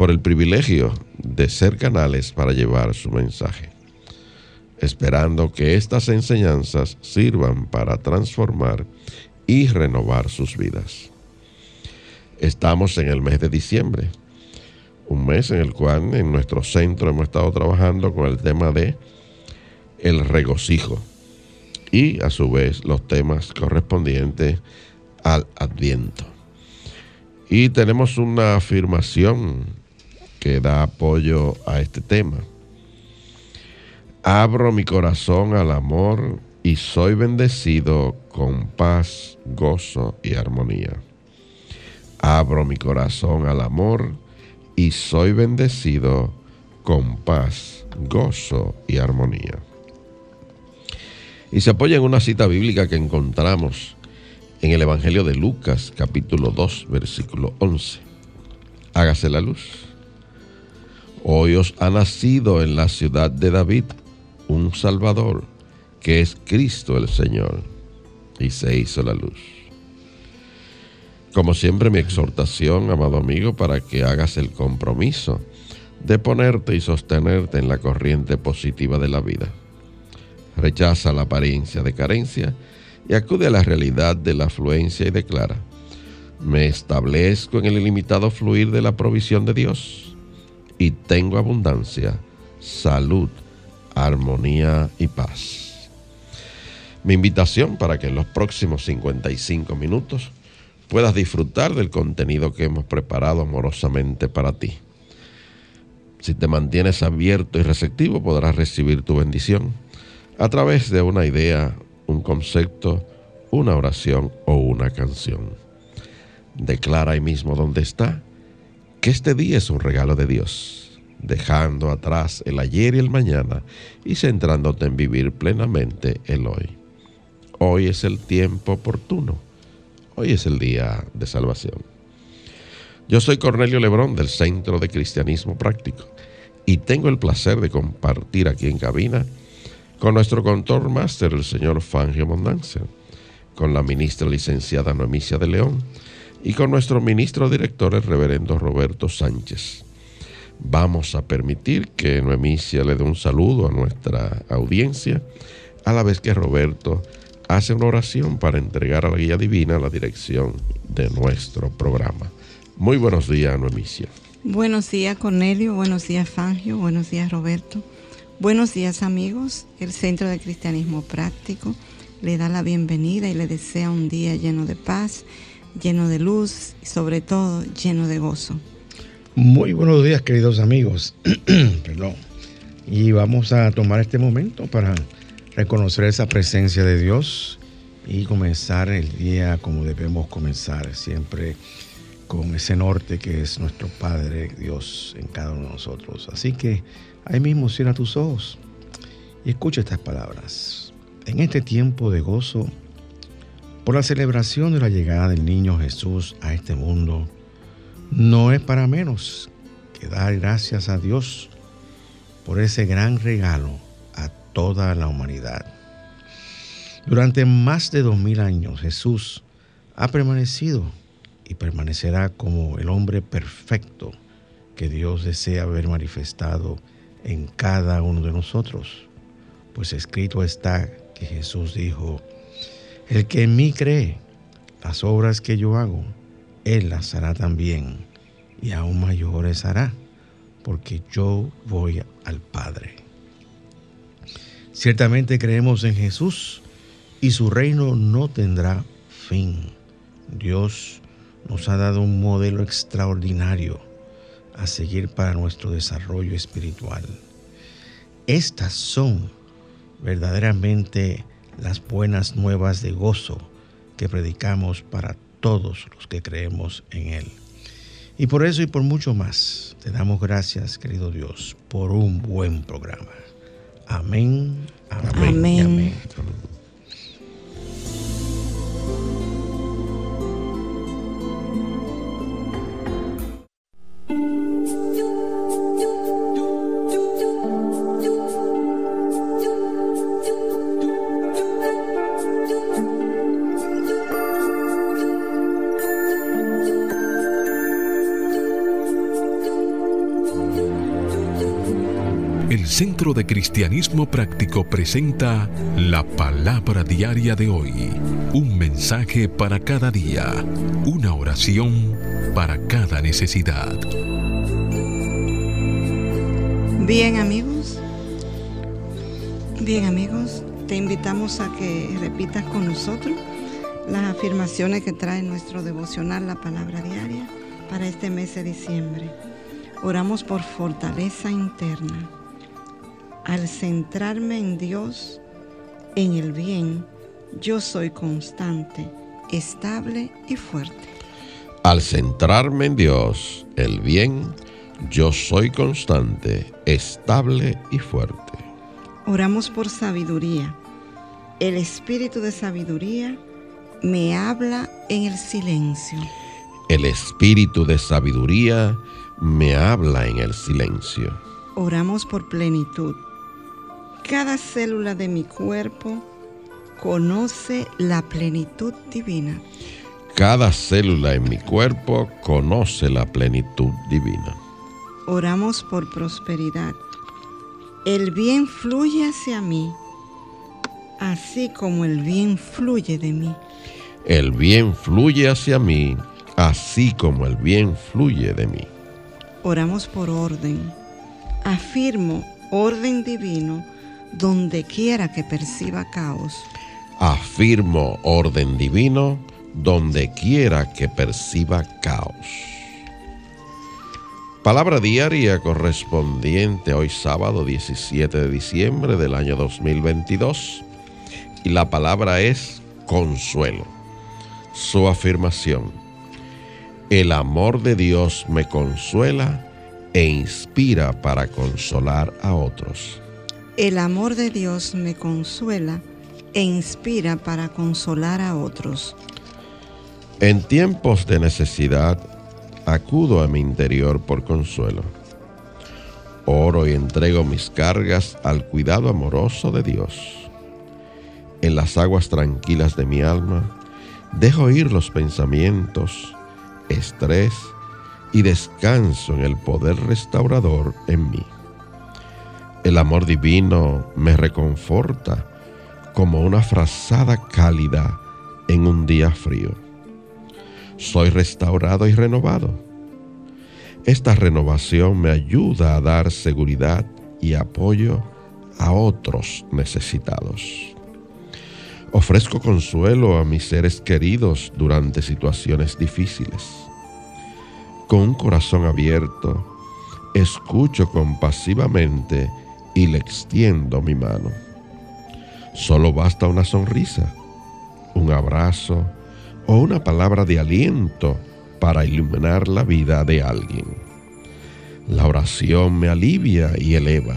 por el privilegio de ser canales para llevar su mensaje, esperando que estas enseñanzas sirvan para transformar y renovar sus vidas. Estamos en el mes de diciembre, un mes en el cual en nuestro centro hemos estado trabajando con el tema de el regocijo y a su vez los temas correspondientes al adviento. Y tenemos una afirmación que da apoyo a este tema. Abro mi corazón al amor y soy bendecido con paz, gozo y armonía. Abro mi corazón al amor y soy bendecido con paz, gozo y armonía. Y se apoya en una cita bíblica que encontramos en el Evangelio de Lucas capítulo 2 versículo 11. Hágase la luz. Hoy os ha nacido en la ciudad de David un Salvador, que es Cristo el Señor. Y se hizo la luz. Como siempre mi exhortación, amado amigo, para que hagas el compromiso de ponerte y sostenerte en la corriente positiva de la vida. Rechaza la apariencia de carencia y acude a la realidad de la afluencia y declara, me establezco en el ilimitado fluir de la provisión de Dios y tengo abundancia, salud, armonía y paz. Mi invitación para que en los próximos 55 minutos puedas disfrutar del contenido que hemos preparado amorosamente para ti. Si te mantienes abierto y receptivo podrás recibir tu bendición a través de una idea, un concepto, una oración o una canción. Declara ahí mismo donde está que este día es un regalo de Dios, dejando atrás el ayer y el mañana y centrándote en vivir plenamente el hoy. Hoy es el tiempo oportuno. Hoy es el día de salvación. Yo soy Cornelio Lebrón del Centro de Cristianismo Práctico y tengo el placer de compartir aquí en cabina con nuestro contor máster, el señor Fangio Mondanza, con la ministra licenciada Noemicia de León, y con nuestro ministro director, el reverendo Roberto Sánchez. Vamos a permitir que Noemicia le dé un saludo a nuestra audiencia, a la vez que Roberto hace una oración para entregar a la guía divina la dirección de nuestro programa. Muy buenos días, Noemicia. Buenos días, Cornelio. Buenos días, Fangio. Buenos días, Roberto. Buenos días, amigos. El Centro de Cristianismo Práctico le da la bienvenida y le desea un día lleno de paz lleno de luz y sobre todo lleno de gozo. Muy buenos días queridos amigos. Perdón. Y vamos a tomar este momento para reconocer esa presencia de Dios y comenzar el día como debemos comenzar, siempre con ese norte que es nuestro Padre Dios en cada uno de nosotros. Así que ahí mismo cierra tus ojos y escucha estas palabras. En este tiempo de gozo, por la celebración de la llegada del niño Jesús a este mundo, no es para menos que dar gracias a Dios por ese gran regalo a toda la humanidad. Durante más de dos mil años Jesús ha permanecido y permanecerá como el hombre perfecto que Dios desea ver manifestado en cada uno de nosotros, pues escrito está que Jesús dijo, el que en mí cree, las obras que yo hago, él las hará también, y aún mayores hará, porque yo voy al Padre. Ciertamente creemos en Jesús y su reino no tendrá fin. Dios nos ha dado un modelo extraordinario a seguir para nuestro desarrollo espiritual. Estas son verdaderamente las buenas nuevas de gozo que predicamos para todos los que creemos en Él. Y por eso y por mucho más, te damos gracias, querido Dios, por un buen programa. Amén, amén, amén. amén. Centro de Cristianismo Práctico presenta la palabra diaria de hoy. Un mensaje para cada día. Una oración para cada necesidad. Bien amigos, bien amigos, te invitamos a que repitas con nosotros las afirmaciones que trae nuestro devocional, la palabra diaria, para este mes de diciembre. Oramos por fortaleza interna al centrarme en Dios, en el bien, yo soy constante, estable y fuerte. Al centrarme en Dios, el bien, yo soy constante, estable y fuerte. Oramos por sabiduría. El espíritu de sabiduría me habla en el silencio. El espíritu de sabiduría me habla en el silencio. Oramos por plenitud cada célula de mi cuerpo conoce la plenitud divina. Cada célula en mi cuerpo conoce la plenitud divina. Oramos por prosperidad. El bien fluye hacia mí, así como el bien fluye de mí. El bien fluye hacia mí, así como el bien fluye de mí. Oramos por orden. Afirmo orden divino donde quiera que perciba caos. Afirmo orden divino donde quiera que perciba caos. Palabra diaria correspondiente hoy sábado 17 de diciembre del año 2022 y la palabra es consuelo. Su afirmación. El amor de Dios me consuela e inspira para consolar a otros. El amor de Dios me consuela e inspira para consolar a otros. En tiempos de necesidad, acudo a mi interior por consuelo. Oro y entrego mis cargas al cuidado amoroso de Dios. En las aguas tranquilas de mi alma, dejo ir los pensamientos, estrés y descanso en el poder restaurador en mí. El amor divino me reconforta como una frazada cálida en un día frío. Soy restaurado y renovado. Esta renovación me ayuda a dar seguridad y apoyo a otros necesitados. Ofrezco consuelo a mis seres queridos durante situaciones difíciles. Con un corazón abierto, escucho compasivamente y le extiendo mi mano. Solo basta una sonrisa, un abrazo o una palabra de aliento para iluminar la vida de alguien. La oración me alivia y eleva,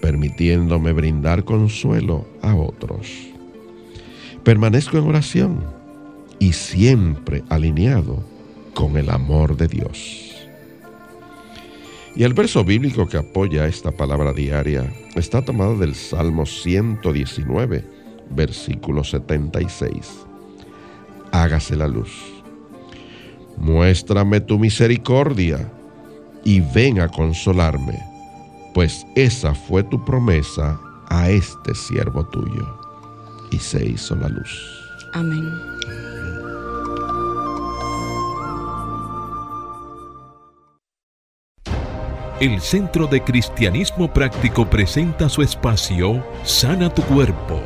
permitiéndome brindar consuelo a otros. Permanezco en oración y siempre alineado con el amor de Dios. Y el verso bíblico que apoya esta palabra diaria está tomado del Salmo 119, versículo 76. Hágase la luz. Muéstrame tu misericordia y ven a consolarme, pues esa fue tu promesa a este siervo tuyo. y se hizo la luz. Amén. El Centro de Cristianismo Práctico presenta su espacio Sana tu Cuerpo.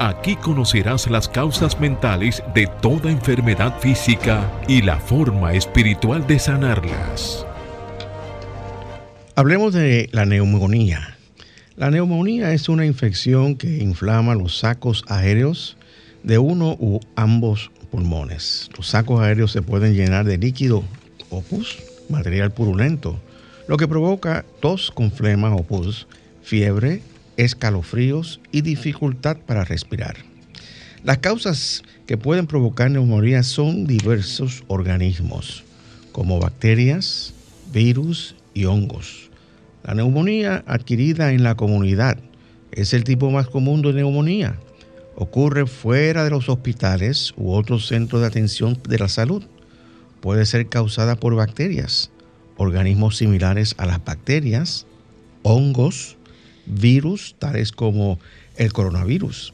Aquí conocerás las causas mentales de toda enfermedad física y la forma espiritual de sanarlas. Hablemos de la neumonía. La neumonía es una infección que inflama los sacos aéreos de uno u ambos pulmones. Los sacos aéreos se pueden llenar de líquido o material purulento lo que provoca tos con flema o pus, fiebre, escalofríos y dificultad para respirar. Las causas que pueden provocar neumonía son diversos organismos, como bacterias, virus y hongos. La neumonía adquirida en la comunidad es el tipo más común de neumonía. Ocurre fuera de los hospitales u otros centros de atención de la salud. Puede ser causada por bacterias, organismos similares a las bacterias, hongos, virus, tales como el coronavirus.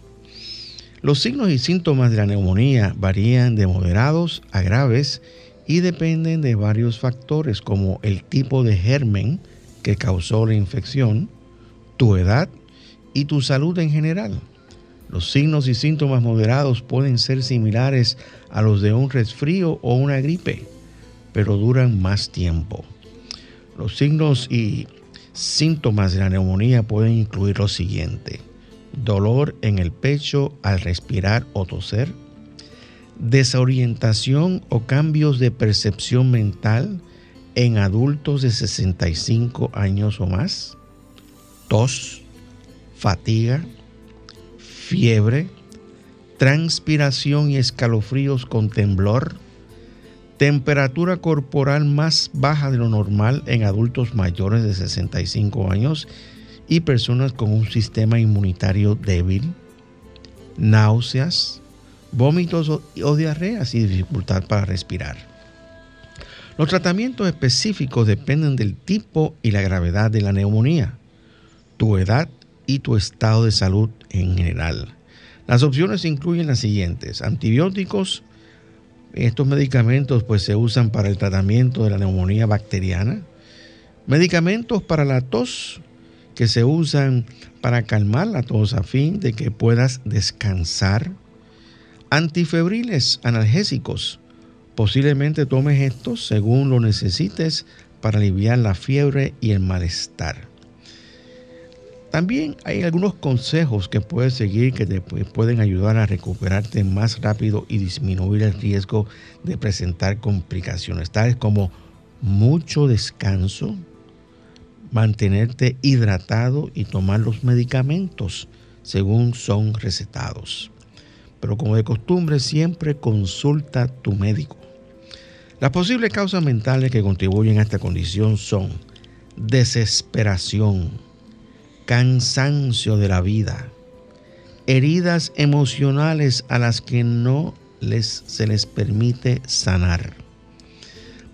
Los signos y síntomas de la neumonía varían de moderados a graves y dependen de varios factores como el tipo de germen que causó la infección, tu edad y tu salud en general. Los signos y síntomas moderados pueden ser similares a los de un resfrío o una gripe pero duran más tiempo. Los signos y síntomas de la neumonía pueden incluir lo siguiente. Dolor en el pecho al respirar o toser. Desorientación o cambios de percepción mental en adultos de 65 años o más. Tos, fatiga, fiebre, transpiración y escalofríos con temblor temperatura corporal más baja de lo normal en adultos mayores de 65 años y personas con un sistema inmunitario débil, náuseas, vómitos o, diarreas y dificultad para respirar. Los tratamientos específicos dependen del tipo y la gravedad de la neumonía, tu edad y tu estado de salud en general. Las opciones incluyen las siguientes: antibióticos, estos medicamentos pues se usan para el tratamiento de la neumonía bacteriana, medicamentos para la tos que se usan para calmar la tos a fin de que puedas descansar, antifebriles analgésicos, posiblemente tomes estos según lo necesites para aliviar la fiebre y el malestar. También hay algunos consejos que puedes seguir que te pueden ayudar a recuperarte más rápido y disminuir el riesgo de presentar complicaciones, tales como mucho descanso, mantenerte hidratado y tomar los medicamentos según son recetados. Pero como de costumbre, siempre consulta a tu médico. Las posibles causas mentales que contribuyen a esta condición son desesperación, cansancio de la vida, heridas emocionales a las que no les, se les permite sanar.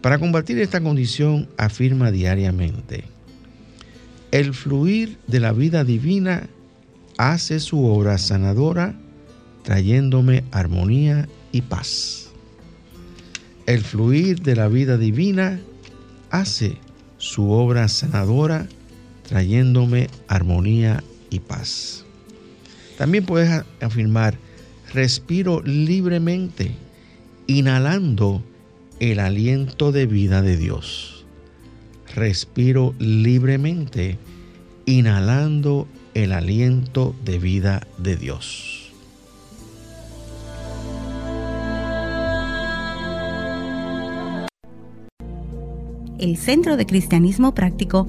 Para combatir esta condición afirma diariamente, el fluir de la vida divina hace su obra sanadora trayéndome armonía y paz. El fluir de la vida divina hace su obra sanadora trayéndome armonía y paz. También puedes afirmar, respiro libremente, inhalando el aliento de vida de Dios. Respiro libremente, inhalando el aliento de vida de Dios. El Centro de Cristianismo Práctico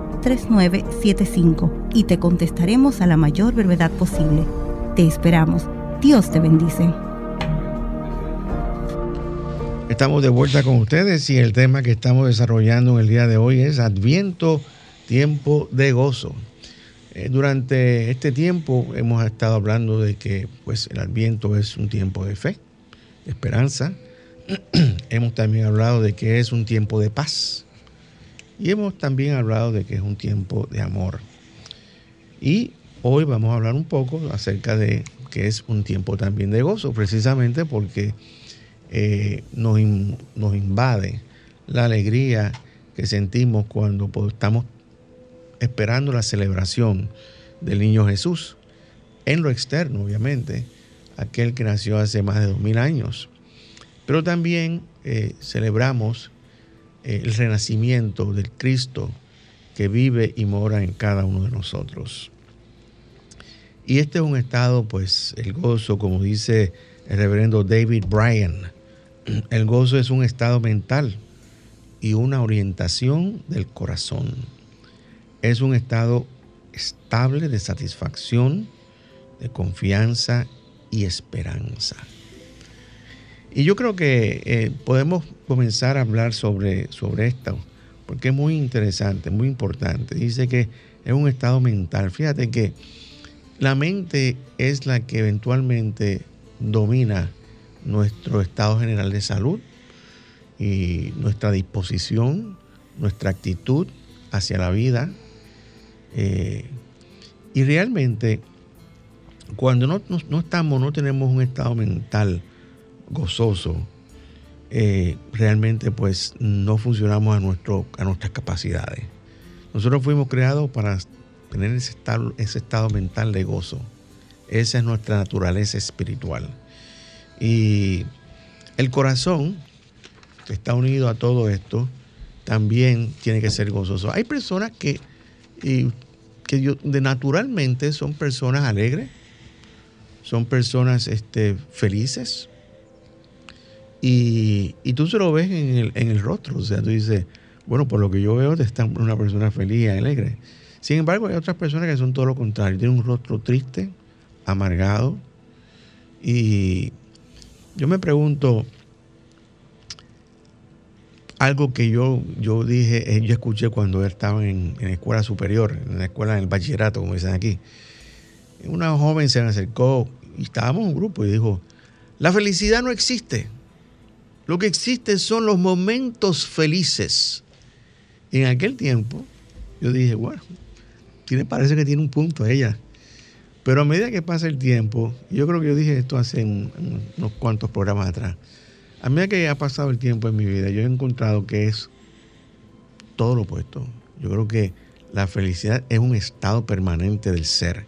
3975 y te contestaremos a la mayor brevedad posible. Te esperamos. Dios te bendice. Estamos de vuelta con ustedes y el tema que estamos desarrollando en el día de hoy es Adviento, tiempo de gozo. Eh, durante este tiempo hemos estado hablando de que pues, el Adviento es un tiempo de fe, de esperanza. hemos también hablado de que es un tiempo de paz. Y hemos también hablado de que es un tiempo de amor. Y hoy vamos a hablar un poco acerca de que es un tiempo también de gozo, precisamente porque eh, nos, nos, invade la alegría que sentimos cuando pues, estamos esperando la celebración del niño Jesús. En lo externo, obviamente, aquel que nació hace más de dos mil años. Pero también eh, celebramos el renacimiento del Cristo que vive y mora en cada uno de nosotros. Y este es un estado, pues, el gozo, como dice el reverendo David Bryan, el gozo es un estado mental y una orientación del corazón. Es un estado estable de satisfacción, de confianza y esperanza. Y yo creo que eh, podemos comenzar a hablar sobre, sobre esto, porque es muy interesante, muy importante. Dice que es un estado mental. Fíjate que la mente es la que eventualmente domina nuestro estado general de salud y nuestra disposición, nuestra actitud hacia la vida. Eh, y realmente, cuando no, estamos, no tenemos un estado mental gozoso, eh, realmente pues no funcionamos a, nuestro, a nuestras capacidades. Nosotros fuimos creados para tener ese estado, ese estado mental de gozo. Esa es nuestra naturaleza espiritual. Y el corazón, que está unido a todo esto, también tiene que ser gozoso. Hay personas que, que de naturalmente son personas alegres, son personas este, felices. Y, tú se lo ves en el, en el, rostro. O sea, tú dices, bueno, por lo que yo veo, está una persona feliz y alegre. Sin embargo, hay otras personas que son todo lo contrario. Tienen un rostro triste, amargado y, yo me pregunto, algo que yo, yo dije, eh, yo escuché cuando estaba en, en escuela superior, en la escuela, en el bachillerato, como dicen aquí. Una joven se me acercó y estábamos en un grupo y dijo, la felicidad no existe. Lo que existe son los momentos felices. En aquel tiempo yo dije, bueno, tiene, parece que tiene un punto ella. Pero a medida que pasa el tiempo, yo creo que yo dije esto hace unos cuantos programas atrás, a medida que ha pasado el tiempo en mi vida, yo he encontrado que es todo lo opuesto. Yo creo que la felicidad es un estado permanente del ser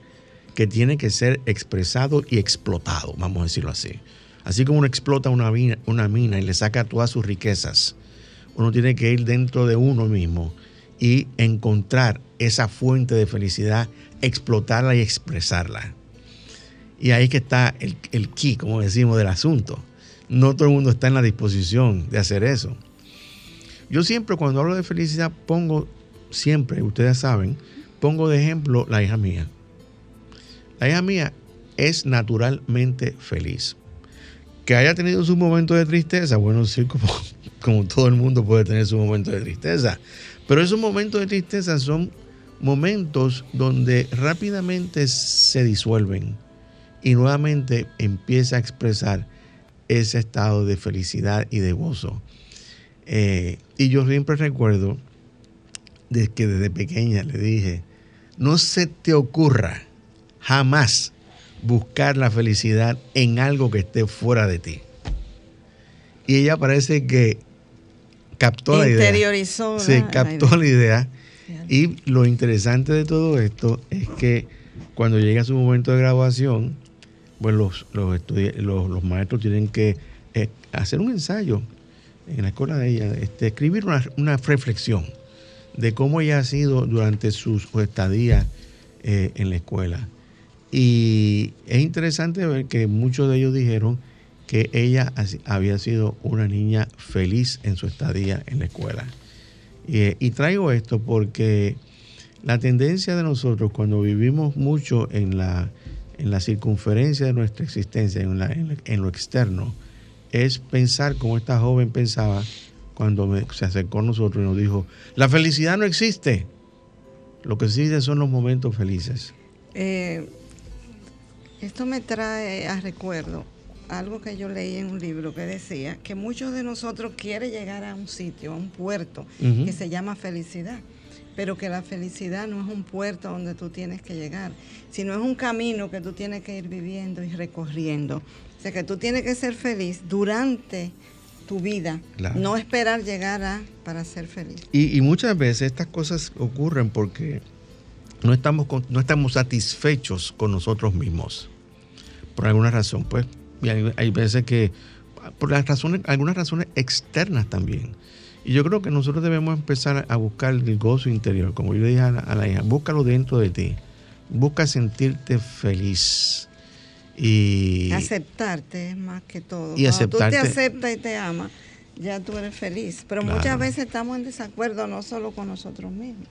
que tiene que ser expresado y explotado, vamos a decirlo así. Así como uno explota una mina, y le saca todas sus riquezas, uno tiene que ir dentro de uno mismo y encontrar esa fuente de felicidad explotarla y expresarla. Y ahí que está el, el key, como decimos, del asunto. No todo el mundo está en la disposición de hacer eso. Yo siempre cuando hablo de felicidad pongo, siempre, ustedes saben, pongo de ejemplo la hija mía. La hija mía es naturalmente feliz. Que haya tenido su momento de tristeza, bueno, sí, como, como todo el mundo puede tener su momento de tristeza. Pero esos momentos de tristeza son momentos donde rápidamente se disuelven y nuevamente empieza a expresar ese estado de felicidad y de gozo. Eh, y yo siempre recuerdo de que desde pequeña le dije, no se te ocurra jamás buscar la felicidad en algo que esté fuera de ti. Y ella parece que captó la idea. Interiorizó. Se captó la idea y lo interesante de todo esto es que cuando llega su momento de graduación, pues los, los, los, maestros tienen que eh, hacer un ensayo en la escuela de ella, este, escribir una, reflexión de cómo ella ha sido durante su, estadía eh, en la escuela. Y es interesante ver que muchos de ellos dijeron que ella había sido una niña feliz en su estadía en la escuela. Y, traigo esto porque la tendencia de nosotros cuando vivimos mucho en la, en la circunferencia de nuestra existencia, en, en, lo externo, es pensar como esta joven pensaba cuando se acercó a nosotros y nos dijo, la felicidad no existe. Lo que existe son los momentos felices. Eh, esto me trae a recuerdo algo que yo leí en un libro que decía que muchos de nosotros quieren llegar a un sitio, a un puerto que se llama felicidad, pero que la felicidad no es un puerto donde tú tienes que llegar, sino es un camino que tú tienes que ir viviendo y recorriendo. O sea que tú tienes que ser feliz durante tu vida, no esperar llegar a para ser feliz. Y, muchas veces estas cosas ocurren porque no estamos, no estamos satisfechos con nosotros mismos, por alguna razón, pues y hay, veces que, por las razones, algunas razones externas también. Y yo creo que nosotros debemos empezar a buscar el gozo interior. Como yo le dije a la, hija, búscalo dentro de ti. Busca sentirte feliz. Y aceptarte más que todo. Y Cuando tú te aceptas y te amas, ya tú eres feliz. Pero muchas veces estamos en desacuerdo no solo con nosotros mismos,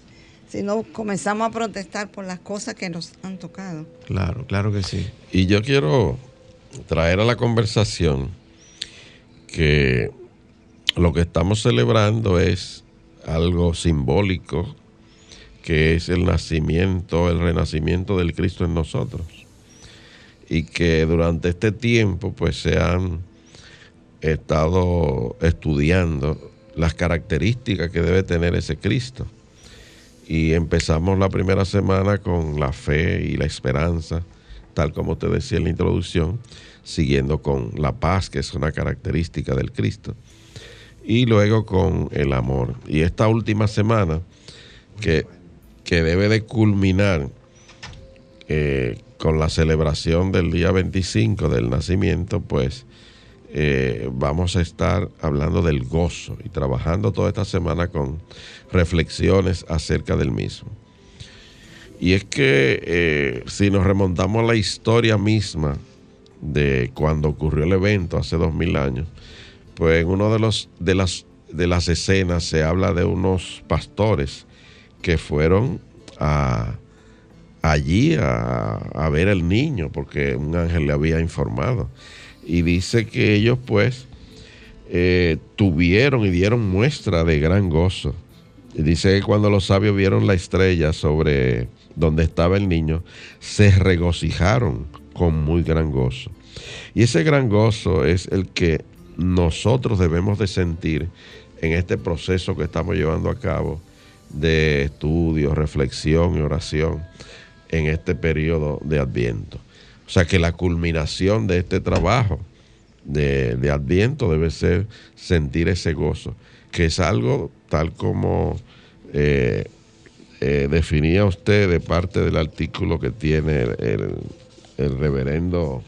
sino comenzamos a protestar por las cosas que nos han tocado. Claro, claro que sí. Y yo quiero traer a la conversación que lo que estamos celebrando es algo simbólico, que es el nacimiento, el renacimiento del Cristo en nosotros. Y que durante este tiempo pues se han estado estudiando las características que debe tener ese Cristo. Y empezamos la primera semana con la fe y la esperanza tal como te decía en la introducción, siguiendo con la paz, que es una característica del Cristo, y luego con el amor. Y esta última semana, que, que debe de culminar eh, con la celebración del día 25 del nacimiento, pues eh, vamos a estar hablando del gozo y trabajando toda esta semana con reflexiones acerca del mismo. Y es que eh, si nos remontamos a la historia misma de cuando ocurrió el evento hace dos mil años, pues en una de, los, de, las, de las escenas se habla de unos pastores que fueron a, allí a, ver al niño porque un ángel le había informado. Y dice que ellos pues eh, tuvieron y dieron muestra de gran gozo. Y dice que cuando los sabios vieron la estrella sobre donde estaba el niño, se regocijaron con muy gran gozo. Y ese gran gozo es el que nosotros debemos de sentir en este proceso que estamos llevando a cabo de estudio, reflexión y oración en este periodo de Adviento. O sea que la culminación de este trabajo de, Adviento debe ser sentir ese gozo, que es algo tal como eh, eh, definía usted de parte del artículo que tiene el, reverendo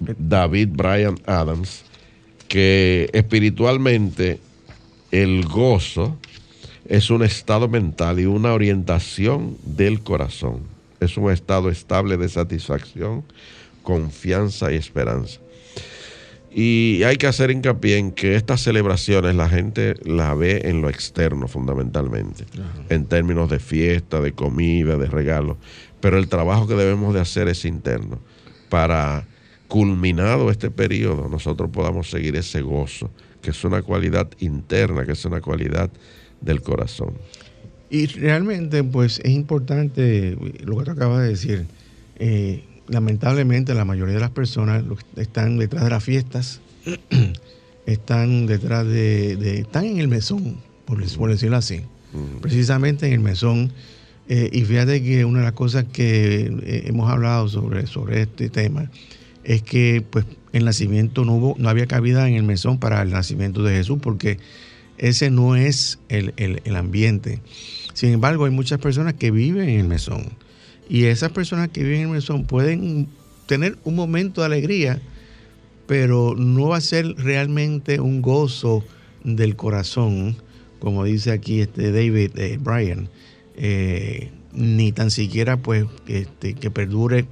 David Bryan Adams, que espiritualmente el gozo es un estado mental y una orientación del corazón. Es un estado estable de satisfacción, confianza y esperanza. Y hay que hacer hincapié en que estas celebraciones la gente la ve en lo externo fundamentalmente, en términos de fiesta, de comida, de regalo, pero el trabajo que debemos de hacer es interno para culminado este periodo nosotros podamos seguir ese gozo, que es una cualidad interna, que es una cualidad del corazón. Y realmente pues es importante lo que tú acabas de decir. Eh, lamentablemente la mayoría de las personas están detrás de las fiestas, están detrás de, están en el mesón, por, decirlo así, precisamente en el mesón. Eh, y fíjate que una de las cosas que eh, hemos hablado sobre, sobre este tema es que pues el nacimiento no hubo, no había cabida en el mesón para el nacimiento de Jesús, porque ese no es el, el ambiente. Sin embargo, hay muchas personas que viven en el mesón y esas personas que viven en el mesón pueden tener un momento de alegría, pero no va a ser realmente un gozo del corazón, como dice aquí este David eh, Bryan, eh, ni tan siquiera pues este, que perdure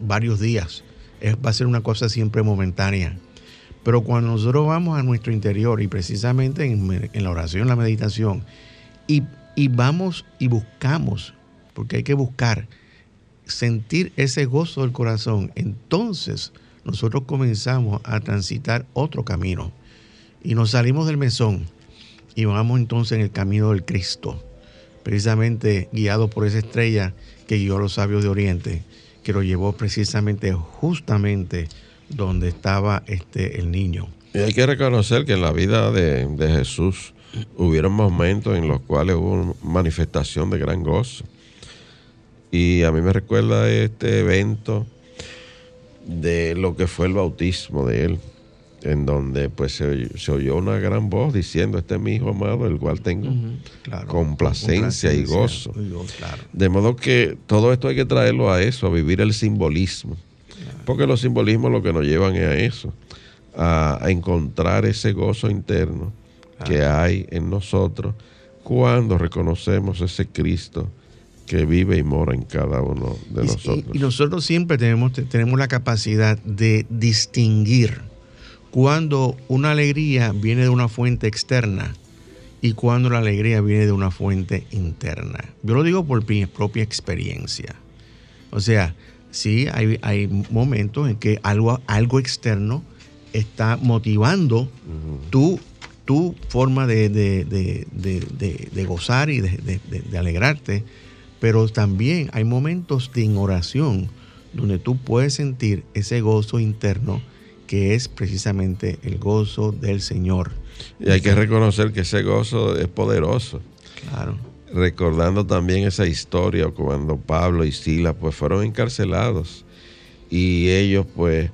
varios días. Es, va a ser una cosa siempre momentánea. Pero cuando nosotros vamos a nuestro interior y precisamente en, la oración, la meditación, y, y vamos y buscamos porque hay que buscar sentir ese gozo del corazón. Entonces nosotros comenzamos a transitar otro camino y nos salimos del mesón y vamos entonces en el camino del Cristo, precisamente guiado por esa estrella que guió a los sabios de Oriente, que lo llevó precisamente justamente donde estaba este el niño. Y hay que reconocer que en la vida de, de Jesús hubieron momentos en los cuales hubo manifestación de gran gozo. Y a mí me recuerda este evento de lo que fue el bautismo de él, en donde pues se, oyó una gran voz diciendo, este es mi hijo amado, el cual tengo complacencia, y gozo. De modo que todo esto hay que traerlo a eso, a vivir el simbolismo. Porque los simbolismos lo que nos llevan es a eso, a, encontrar ese gozo interno que hay en nosotros cuando reconocemos ese Cristo que vive y mora en cada uno de nosotros. Y, nosotros siempre tenemos, tenemos la capacidad de distinguir cuando una alegría viene de una fuente externa y cuando la alegría viene de una fuente interna. Yo lo digo por mi propia experiencia. O sea, sí, hay, momentos en que algo, algo externo está motivando tu, tu forma de, de gozar y de, alegrarte pero también hay momentos de oración donde tú puedes sentir ese gozo interno que es precisamente el gozo del Señor. Y hay que reconocer que ese gozo es poderoso. Claro. Recordando también esa historia cuando Pablo y Sila pues fueron encarcelados y ellos pues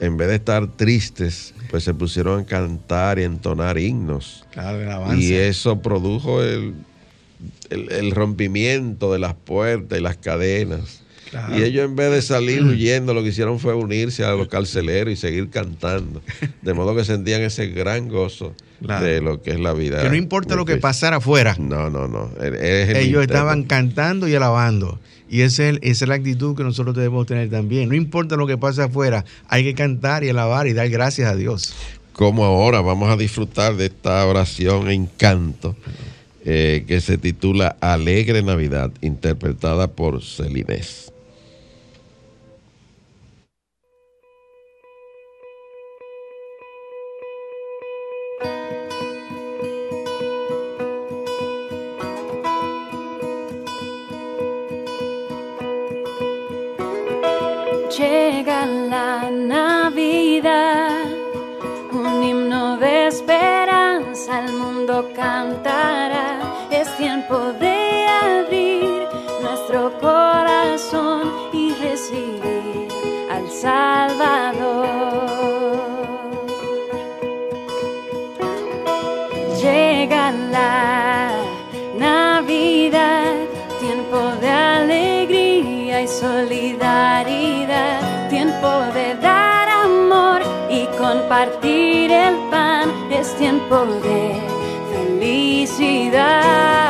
en vez de estar tristes pues se pusieron a cantar y entonar himnos. Claro, y eso produjo el, el, rompimiento de las puertas y las cadenas. Y ellos en vez de salir huyendo, lo que hicieron fue unirse a los carceleros y seguir cantando. De modo que sentían ese gran gozo de lo que es la vida. Que no importa lo que pasara afuera. No, no, no. ellos estaban cantando y alabando. Y esa es, esa es la actitud que nosotros debemos tener también. No importa lo que pase afuera, hay que cantar y alabar y dar gracias a Dios. Como ahora vamos a disfrutar de esta oración en canto eh, que se titula Alegre Navidad, interpretada por Celinés. Tiempo de Llegó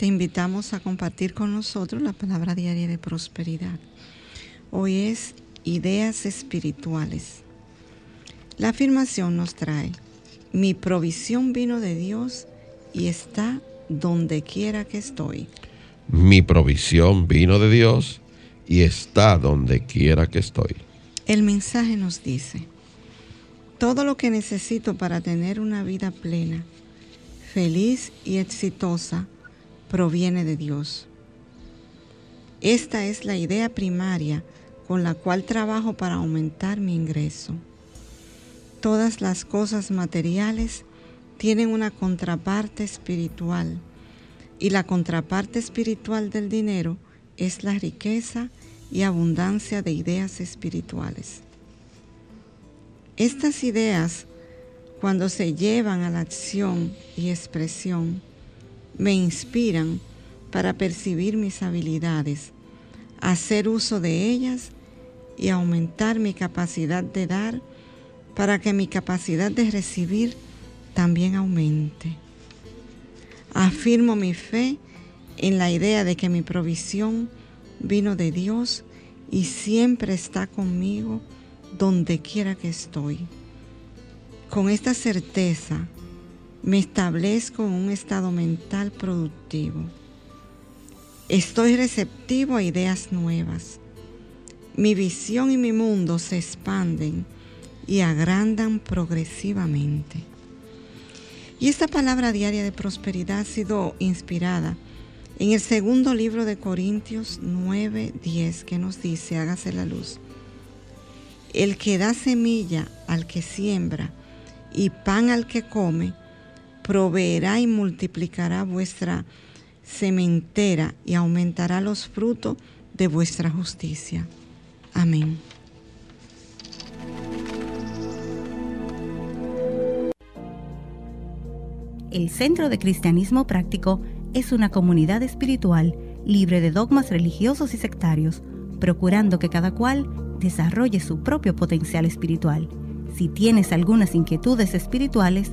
te invitamos a compartir con nosotros la palabra diaria de prosperidad. Hoy es ideas espirituales. La afirmación nos trae, mi provisión vino de Dios y está donde quiera que estoy. Mi provisión vino de Dios y está donde quiera que estoy. El mensaje nos dice, todo lo que necesito para tener una vida plena, feliz y exitosa proviene de Dios. Esta es la idea primaria con la cual trabajo para aumentar mi ingreso. Todas las cosas materiales tienen una contraparte espiritual y la contraparte espiritual del dinero es la riqueza y abundancia de ideas espirituales. Estas ideas cuando se llevan a la acción y expresión, me inspiran para percibir mis habilidades, hacer uso de ellas y aumentar mi capacidad de dar para que mi capacidad de recibir también aumente. Afirmo mi fe en la idea de que mi provisión vino de Dios y siempre está conmigo donde quiera que estoy. Con esta certeza me establezco en un estado mental productivo. Estoy receptivo a ideas nuevas. Mi visión y mi mundo se expanden y agrandan progresivamente. Y esta palabra diaria de prosperidad ha sido inspirada en el segundo libro de Corintios 9:10 que nos dice, hágase la luz. El que da semilla al que siembra y pan al que come, proveerá y multiplicará vuestra sementera y aumentará los frutos de vuestra justicia. Amén. El Centro de Cristianismo Práctico es una comunidad espiritual libre de dogmas religiosos y sectarios, procurando que cada cual desarrolle su propio potencial espiritual. Si tienes algunas inquietudes espirituales,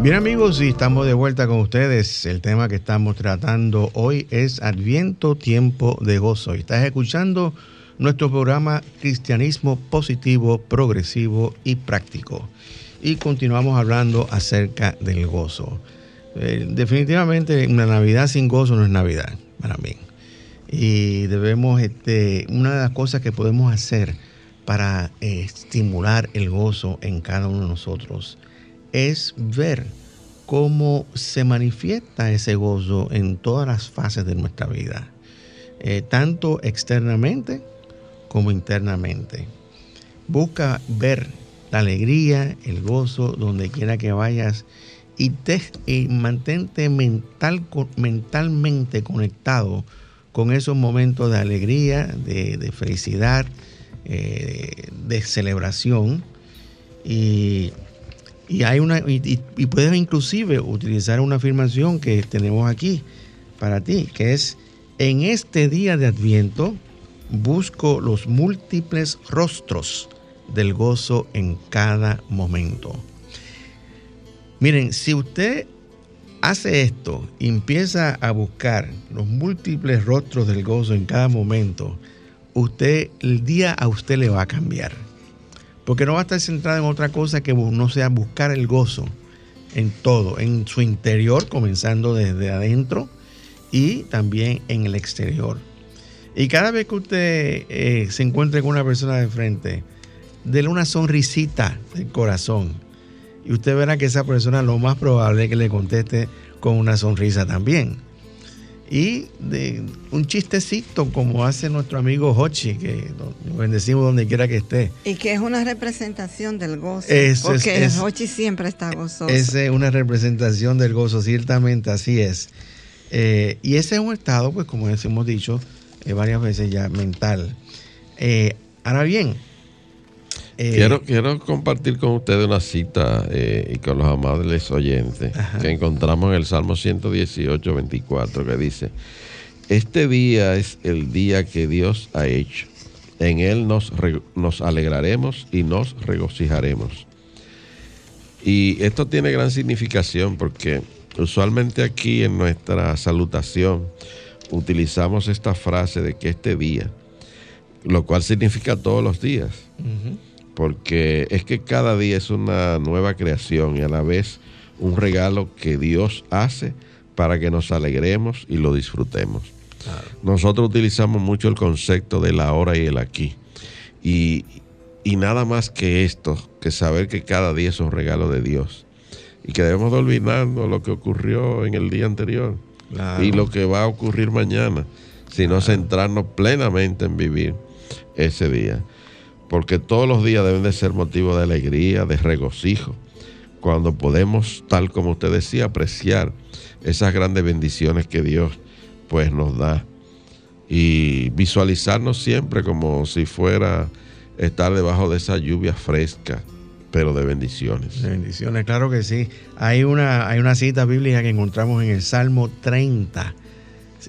Bien amigos, y estamos de vuelta con ustedes. El tema que estamos tratando hoy es Adviento, tiempo de gozo. Y estás escuchando nuestro programa Cristianismo Positivo, Progresivo y Práctico. Y continuamos hablando acerca del gozo. Eh, definitivamente una Navidad sin gozo no es Navidad para mí. Y debemos, este, una de las cosas que podemos hacer para eh, estimular el gozo en cada uno de nosotros es ver cómo se manifiesta ese gozo en todas las fases de nuestra vida, eh, tanto externamente como internamente. Busca ver la alegría, el gozo, donde quiera que vayas y, te, mantente mental, mentalmente conectado con esos momentos de alegría, de, felicidad, eh, de celebración. Y, hay una, y, puedes inclusive utilizar una afirmación que tenemos aquí para ti, que es, en este día de Adviento busco los múltiples rostros del gozo en cada momento. Miren, si usted hace esto y empieza a buscar los múltiples rostros del gozo en cada momento, usted, el día a usted le va a cambiar. Porque no va a estar centrado en otra cosa que no sea buscar el gozo en todo, en su interior, comenzando desde adentro y también en el exterior. Y cada vez que usted eh, se encuentre con una persona de frente, déle una sonrisita del corazón y usted verá que esa persona lo más probable es que le conteste con una sonrisa también. Y de un chistecito como hace nuestro amigo Hochi, que lo bendecimos donde quiera que esté. Y que es una representación del gozo. porque Hochi siempre está gozoso. Es una representación del gozo, ciertamente así es. Eh, y ese es un estado, pues como hemos dicho eh, varias veces ya, mental. Eh, ahora bien, eh, quiero, quiero compartir con ustedes una cita eh, y con los amables oyentes que encontramos en el Salmo 118, 24, que dice, este día es el día que Dios ha hecho. En él nos, nos alegraremos y nos regocijaremos. Y esto tiene gran significación porque usualmente aquí en nuestra salutación utilizamos esta frase de que este día, lo cual significa todos los días porque es que cada día es una nueva creación y a la vez un regalo que Dios hace para que nos alegremos y lo disfrutemos. Nosotros utilizamos mucho el concepto de la hora y el aquí. Y, nada más que esto, que saber que cada día es un regalo de Dios. Y que debemos de olvidarnos lo que ocurrió en el día anterior y lo que va a ocurrir mañana, sino centrarnos plenamente en vivir ese día porque todos los días deben de ser motivo de alegría, de regocijo, cuando podemos, tal como usted decía, apreciar esas grandes bendiciones que Dios pues nos da y visualizarnos siempre como si fuera estar debajo de esa lluvia fresca, pero de bendiciones. De bendiciones, claro que sí. Hay una, hay una cita bíblica que encontramos en el Salmo 30,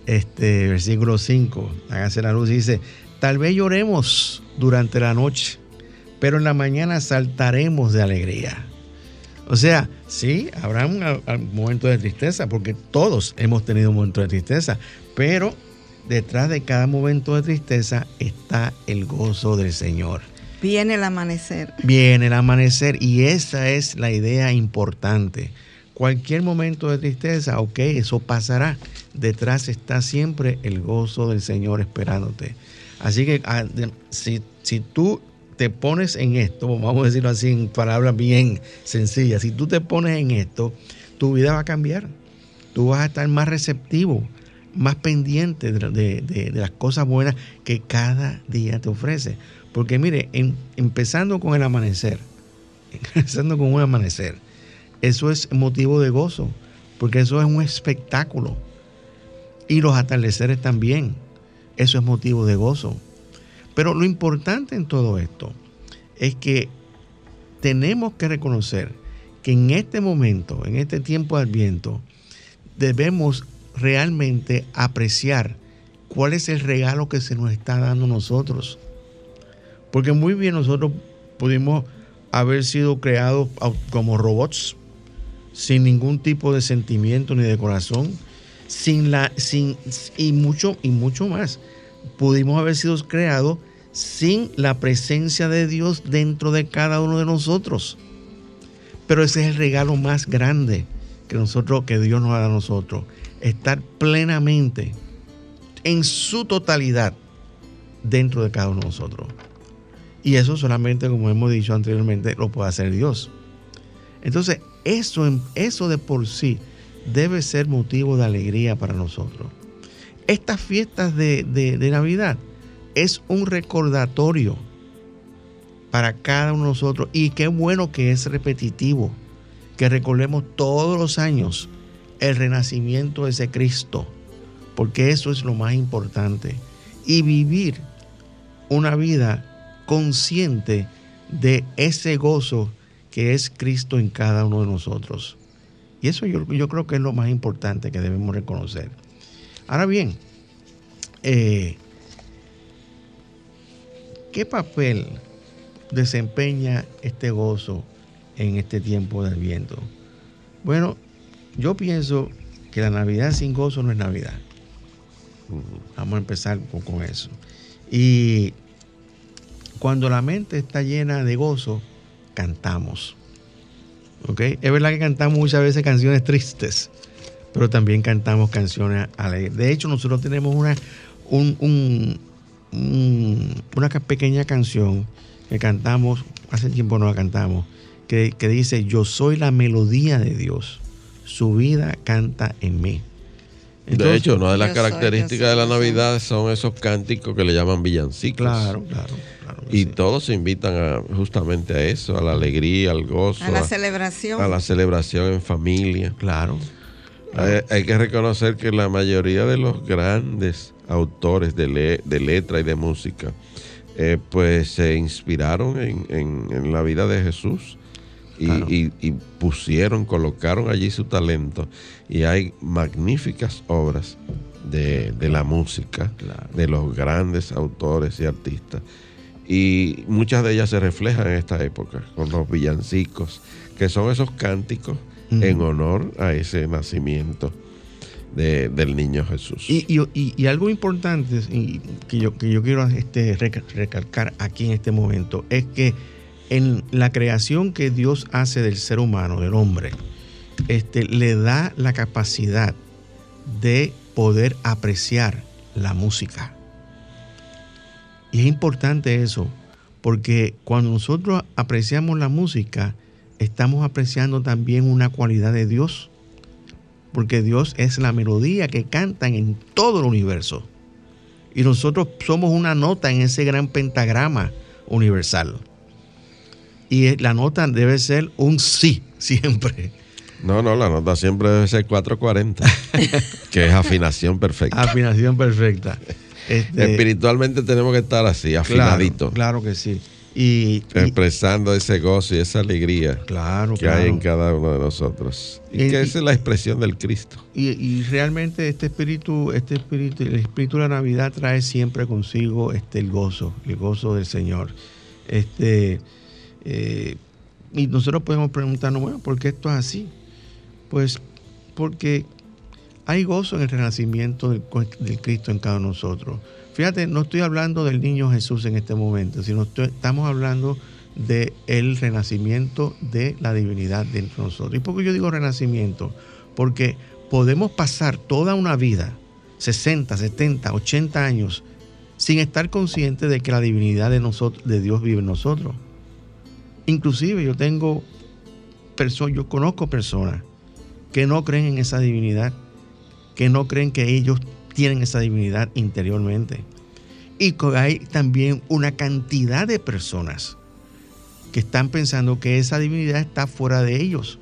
este, versículo 5. Hágase la luz, dice, Tal vez lloremos durante la noche, pero en la mañana saltaremos de alegría. O sea, sí, habrá un, momento de tristeza, porque todos hemos tenido un momento de tristeza, pero detrás de cada momento de tristeza está el gozo del Señor. Viene el amanecer. Viene el amanecer y esa es la idea importante. Cualquier momento de tristeza, ok, eso pasará. Detrás está siempre el gozo del Señor esperándote. Así que ah, si, tú te pones en esto, vamos a decirlo así en palabras bien sencillas, si tú te pones en esto, tu vida va a cambiar. Tú vas a estar más receptivo, más pendiente de, las cosas buenas que cada día te ofrece. Porque mire, empezando con el amanecer, empezando con un amanecer, eso es motivo de gozo, porque eso es un espectáculo. Y los atardeceres también eso es motivo de gozo. Pero lo importante en todo esto es que tenemos que reconocer que en este momento, en este tiempo de Adviento, debemos realmente apreciar cuál es el regalo que se nos está dando nosotros. Porque muy bien nosotros pudimos haber sido creados como robots, sin ningún tipo de sentimiento ni de corazón, sin la, sin, y mucho, y mucho más. Pudimos haber sido creados sin la presencia de Dios dentro de cada uno de nosotros. Pero ese es el regalo más grande que nosotros, que Dios nos da a nosotros. Estar plenamente, en su totalidad, dentro de cada uno de nosotros. Y eso solamente, como hemos dicho anteriormente, lo puede hacer Dios. Entonces, eso, eso de por sí debe ser motivo de alegría para nosotros. Estas fiestas de, de Navidad es un recordatorio para cada uno de nosotros. Y qué bueno que es repetitivo, que recordemos todos los años el renacimiento de ese Cristo, porque eso es lo más importante. Y vivir una vida consciente de ese gozo que es Cristo en cada uno de nosotros. Y eso yo, creo que es lo más importante que debemos reconocer. Ahora bien, eh, ¿qué papel desempeña este gozo en este tiempo del viento? Bueno, yo pienso que la Navidad sin gozo no es Navidad. Vamos a empezar con eso. Y cuando la mente está llena de gozo, cantamos. ¿Ok? Es verdad que cantamos muchas veces canciones tristes, pero también cantamos canciones alegres. De hecho, nosotros tenemos una, un, una pequeña canción que cantamos, hace tiempo no la cantamos, que, dice, yo soy la melodía de Dios, su vida canta en mí. De hecho, una de las características de la Navidad son esos cánticos que le llaman villancicos. Claro, claro. y todos se invitan a, justamente a eso, a la alegría, al gozo. A la celebración. A la celebración en familia. Claro. Hay, que reconocer que la mayoría de los grandes autores de, de letra y de música, eh, pues se inspiraron en, la vida de Jesús y, pusieron, colocaron allí su talento. Y hay magníficas obras de, la música, de los grandes autores y artistas. Y muchas de ellas se reflejan en esta época, con los villancicos, que son esos cánticos en honor a ese nacimiento del niño Jesús. Y, algo importante que, yo, que yo quiero este, recalcar aquí en este momento es que en la creación que Dios hace del ser humano, del hombre, este, le da la capacidad de poder apreciar la música. Y es importante eso, porque cuando nosotros apreciamos la música, estamos apreciando también una cualidad de Dios porque Dios es la melodía que cantan en todo el universo. Y nosotros somos una nota en ese gran pentagrama universal. Y la nota debe ser un sí, siempre. No, no, la nota siempre debe ser 440, que es afinación perfecta. Afinación perfecta. Este, Espiritualmente tenemos que estar así, afinadito. claro que sí. Y, expresando ese gozo y esa alegría claro, que hay en cada uno de nosotros. Y, que esa es la expresión del Cristo. Y, realmente este espíritu, este espíritu, el espíritu de la Navidad trae siempre consigo este el gozo, el gozo del Señor. Este eh, y nosotros podemos preguntarnos, bueno, ¿por qué esto es así? Pues porque hay gozo en el renacimiento del, Cristo en cada uno de nosotros. Fíjate, no estoy hablando del niño Jesús en este momento, sino estamos hablando del el renacimiento de la divinidad dentro de nosotros. ¿Y por qué yo digo renacimiento? Porque podemos pasar toda una vida, 60, 70, 80 años, sin estar conscientes de que la divinidad de Dios vive en nosotros. Inclusive yo tengo personas, yo conozco personas que no creen en esa divinidad, que no creen que ellos tienen esa divinidad interiormente. Y hay también una cantidad de personas que están pensando que esa divinidad está fuera de ellos,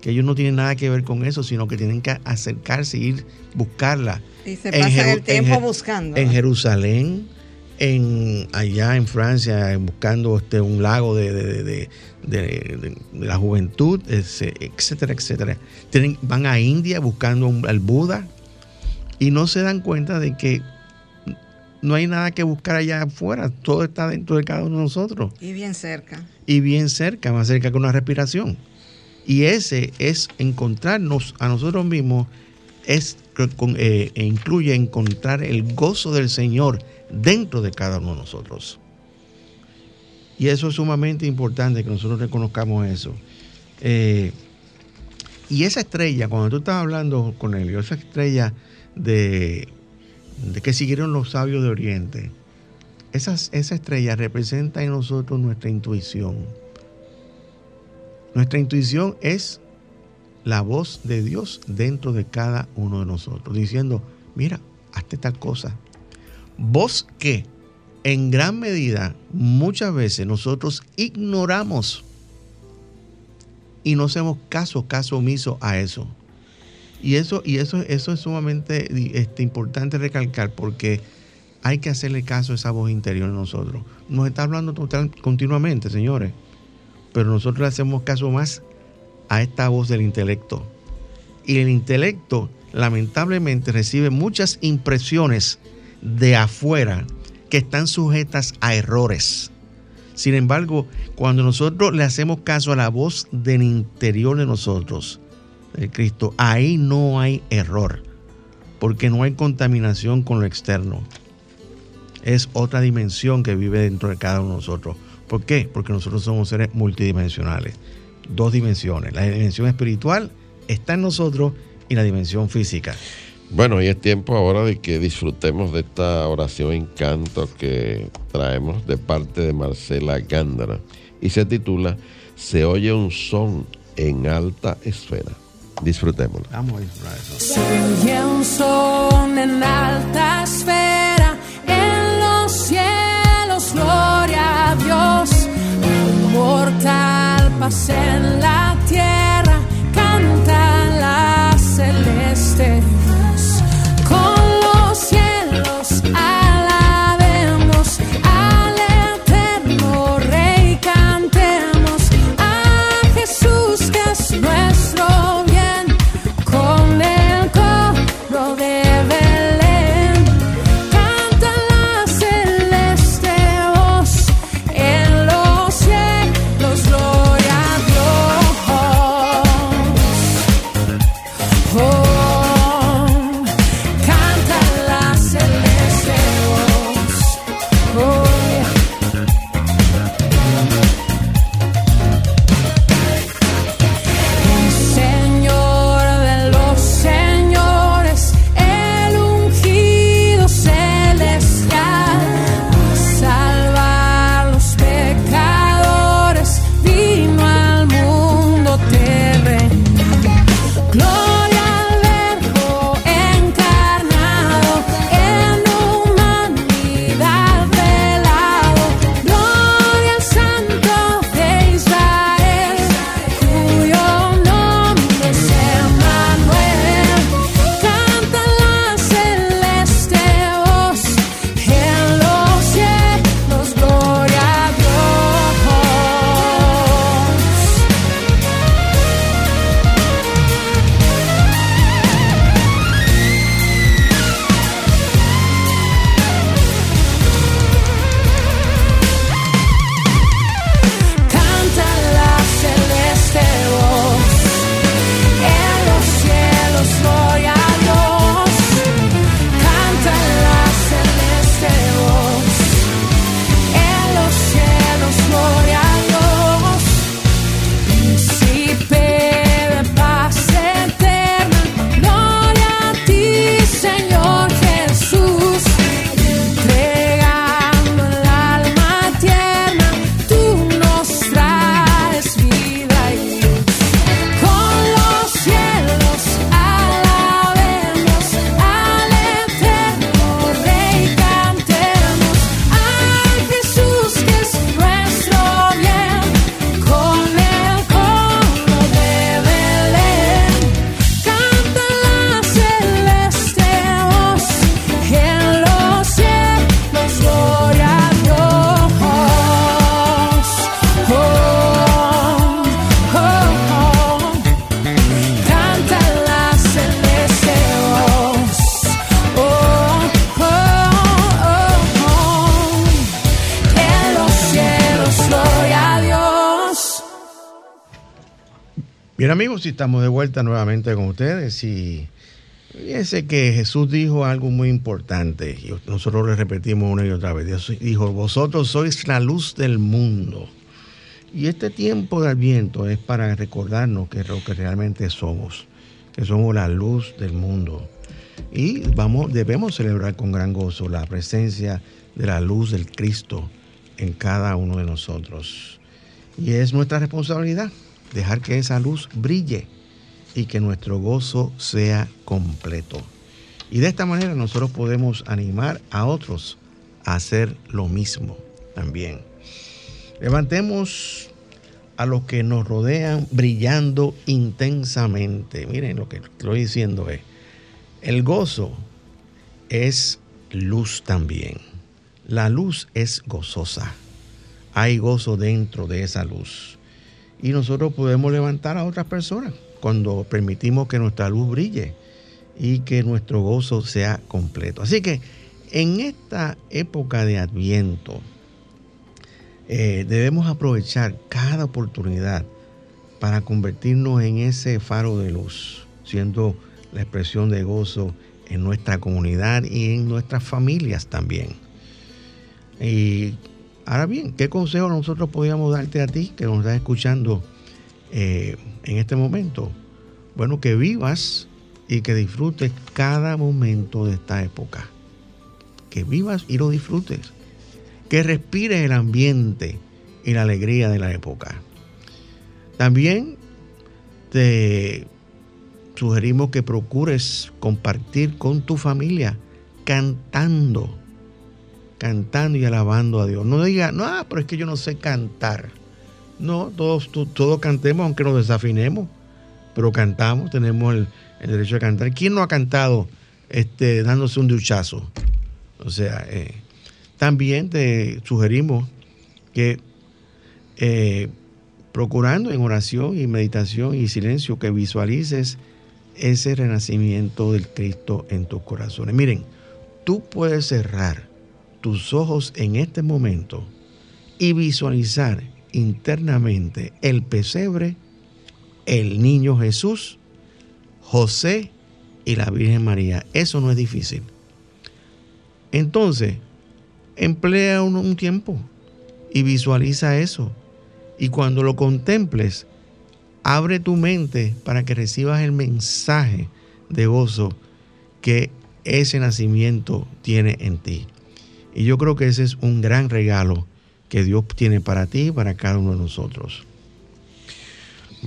que ellos no tienen nada que ver con eso, sino que tienen que acercarse, ir buscarla. Y se pasan el tiempo buscando. En Jerusalén, en allá en Francia, buscando este, un lago de, la juventud, etcétera, etcétera. van a India buscando al Buda, y no se dan cuenta de que no hay nada que buscar allá afuera, todo está dentro de cada uno de nosotros. Y bien cerca. Y bien cerca, más cerca que una respiración. Y ese es encontrarnos a nosotros mismos, es, eh, e incluye encontrar el gozo del Señor dentro de cada uno de nosotros. Y eso es sumamente importante que nosotros reconozcamos eso. Eh, y esa estrella, cuando tú estás hablando con él, esa estrella de, de que siguieron los sabios de Oriente, esa estrella representa en nosotros nuestra intuición. Nuestra intuición es la voz de Dios dentro de cada uno de nosotros, diciendo, mira, hazte tal cosa. Voz que en gran medida muchas veces nosotros ignoramos y no hacemos caso, caso omiso a eso. Y eso, y eso, eso es sumamente este, importante recalcar porque hay que hacerle caso a esa voz interior de nosotros. Nos está hablando total, continuamente, señores, pero nosotros le hacemos caso más a esta voz del intelecto. Y el intelecto lamentablemente recibe muchas impresiones de afuera que están sujetas a errores. Sin embargo, cuando nosotros le hacemos caso a la voz del interior de nosotros, de Cristo, ahí no hay error, porque no hay contaminación con lo externo. Es otra dimensión que vive dentro de cada uno de nosotros. ¿Por qué? Porque nosotros somos seres multidimensionales. Dos dimensiones. La dimensión espiritual está en nosotros y la dimensión física. Bueno, y es tiempo ahora de que disfrutemos de esta oración en canto que traemos de parte de Marcela Gándara y se titula Se oye un son en alta esfera. Disfrutémoslo. Vamos a disfrutar eso. Se oye un son en alta esfera, en los cielos, gloria a Dios. Un mortal paz en la tierra, canta la celeste estamos de vuelta nuevamente con ustedes y Fíjense que Jesús dijo algo muy importante y nosotros le repetimos una y otra vez. Dios dijo, vosotros sois la luz del mundo. Y este tiempo de Adviento es para recordarnos que es lo que realmente somos, que somos la luz del mundo. Y vamos, debemos celebrar con gran gozo la presencia de la luz del Cristo en cada uno de nosotros. Y es nuestra responsabilidad dejar que esa luz brille y que nuestro gozo sea completo. Y de esta manera nosotros podemos animar a otros a hacer lo mismo también. Levantemos a los que nos rodean brillando intensamente. Miren lo que estoy diciendo es, el gozo es luz también. La luz es gozosa. Hay gozo dentro de esa luz. Y nosotros podemos levantar a otras personas cuando permitimos que nuestra luz brille y que nuestro gozo sea completo. Así que en esta época de adviento eh, debemos aprovechar cada oportunidad para convertirnos en ese faro de luz, siendo la expresión de gozo en nuestra comunidad y en nuestras familias también. Y ahora bien, ¿qué consejo nosotros podríamos darte a ti que nos estás escuchando eh, en este momento? Bueno, que vivas y que disfrutes cada momento de esta época. Que vivas y lo disfrutes. Que respires el ambiente y la alegría de la época. También te sugerimos que procures compartir con tu familia cantando, cantando y alabando a Dios. No diga, no, ah, pero es que yo no sé cantar. No, todos, todos cantemos aunque nos desafinemos, pero cantamos, tenemos el, derecho a cantar. ¿Quién no ha cantado este, dándose un duchazo? O sea, eh, también te sugerimos que eh, procurando en oración y meditación y silencio que visualices ese renacimiento del Cristo en tus corazones. Miren, tú puedes cerrar tus ojos en este momento y visualizar internamente el pesebre, el niño Jesús, José y la Virgen María. Eso no es difícil. Entonces, emplea un, un tiempo y visualiza eso. Y cuando lo contemples, abre tu mente para que recibas el mensaje de gozo que ese nacimiento tiene en ti. Y yo creo que ese es un gran regalo que Dios tiene para ti y para cada uno de nosotros.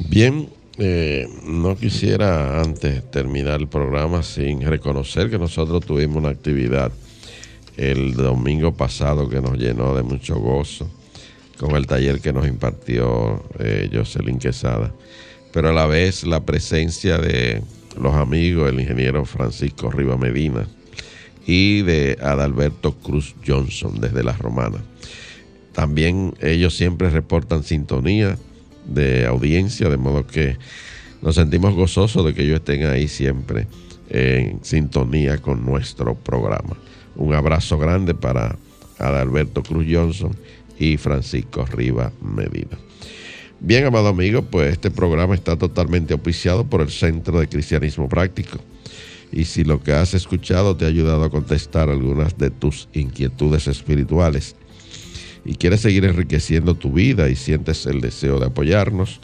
Bien, eh, no quisiera antes terminar el programa sin reconocer que nosotros tuvimos una actividad el domingo pasado que nos llenó de mucho gozo con el taller que nos impartió eh, Jocelyn Quesada, pero a la vez la presencia de los amigos, el ingeniero Francisco Riva Medina y de Adalberto Cruz Johnson desde las Romanas. También ellos siempre reportan sintonía de audiencia, de modo que nos sentimos gozosos de que ellos estén ahí siempre en sintonía con nuestro programa. Un abrazo grande para Adalberto Cruz Johnson y Francisco Riva Medina. Bien, amado amigo, pues este programa está totalmente auspiciado por el Centro de Cristianismo Práctico. Y si lo que has escuchado te ha ayudado a contestar algunas de tus inquietudes espirituales y quieres seguir enriqueciendo tu vida y sientes el deseo de apoyarnos,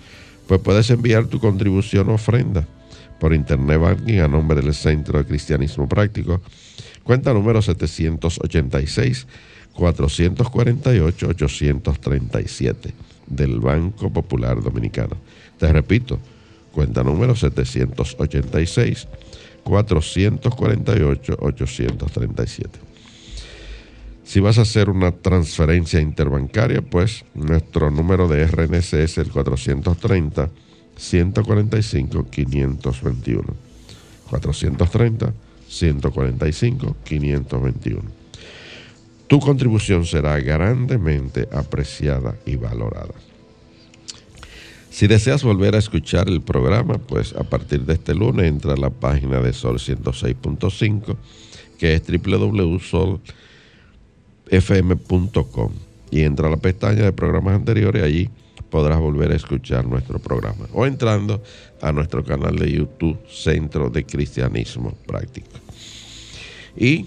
pues puedes enviar tu contribución o ofrenda por Internet Banking a nombre del Centro de Cristianismo Práctico. Cuenta número 786 448 837 del Banco Popular Dominicano. Te repito, cuenta número 786 448 837. Si vas a hacer una transferencia interbancaria, pues nuestro número de RNC es el 430 145 521. 430 145 521. Tu contribución será grandemente apreciada y valorada. Si deseas volver a escuchar el programa, pues a partir de este lunes entra a la página de Sol 106.5, que es www.solfm.com y entra a la pestaña de programas anteriores. Allí podrás volver a escuchar nuestro programa o entrando a nuestro canal de YouTube Centro de Cristianismo Práctico. Y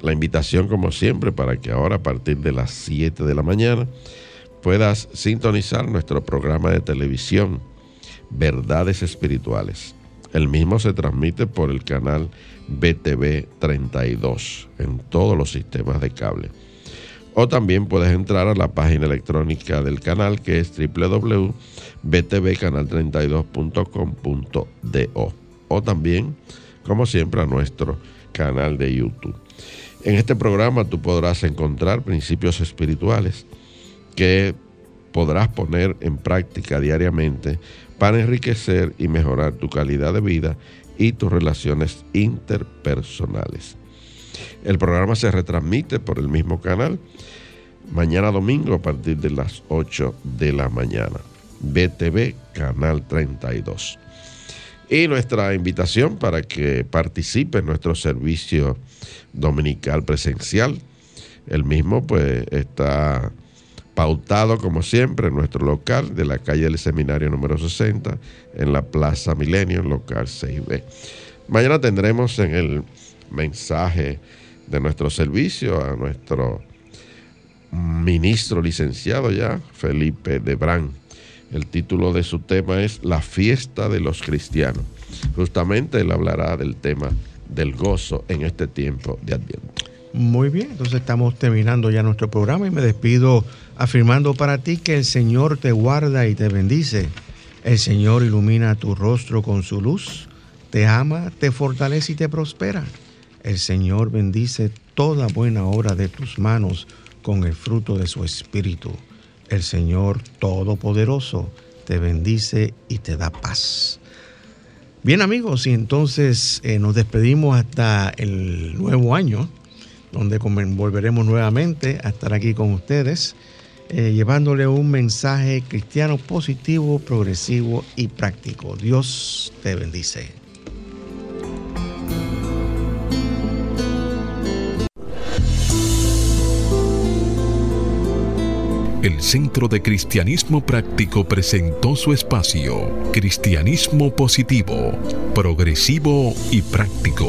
la invitación como siempre para que ahora a partir de las 7 de la mañana puedas sintonizar nuestro programa de televisión Verdades Espirituales. El mismo se transmite por el canal BTV 32 en todos los sistemas de cable. O también puedes entrar a la página electrónica del canal que es www.btvcanal32.com.do o también, como siempre, a nuestro canal de YouTube. En este programa tú podrás encontrar principios espirituales que podrás poner en práctica diariamente para enriquecer y mejorar tu calidad de vida y tus relaciones interpersonales. El programa se retransmite por el mismo canal mañana domingo a partir de las 8 de la mañana. BTV Canal 32. Y nuestra invitación para que participe en nuestro servicio dominical presencial. El mismo pues está pautado como siempre en nuestro local de la calle del Seminario número 60 en la Plaza Milenio, local 6B. Mañana tendremos en el mensaje de nuestro servicio a nuestro ministro licenciado ya, Felipe Debrán. El título de su tema es La fiesta de los cristianos. Justamente él hablará del tema del gozo en este tiempo de Adviento. Muy bien, entonces estamos terminando ya nuestro programa y me despido afirmando para ti que el Señor te guarda y te bendice. El Señor ilumina tu rostro con su luz, te ama, te fortalece y te prospera. El Señor bendice toda buena obra de tus manos con el fruto de su espíritu. El Señor Todopoderoso te bendice y te da paz. Bien amigos, y entonces eh, nos despedimos hasta el nuevo año, donde volveremos nuevamente a estar aquí con ustedes, eh, llevándole un mensaje cristiano positivo, progresivo y práctico. Dios te bendice. El Centro de Cristianismo Práctico presentó su espacio Cristianismo Positivo, Progresivo y Práctico,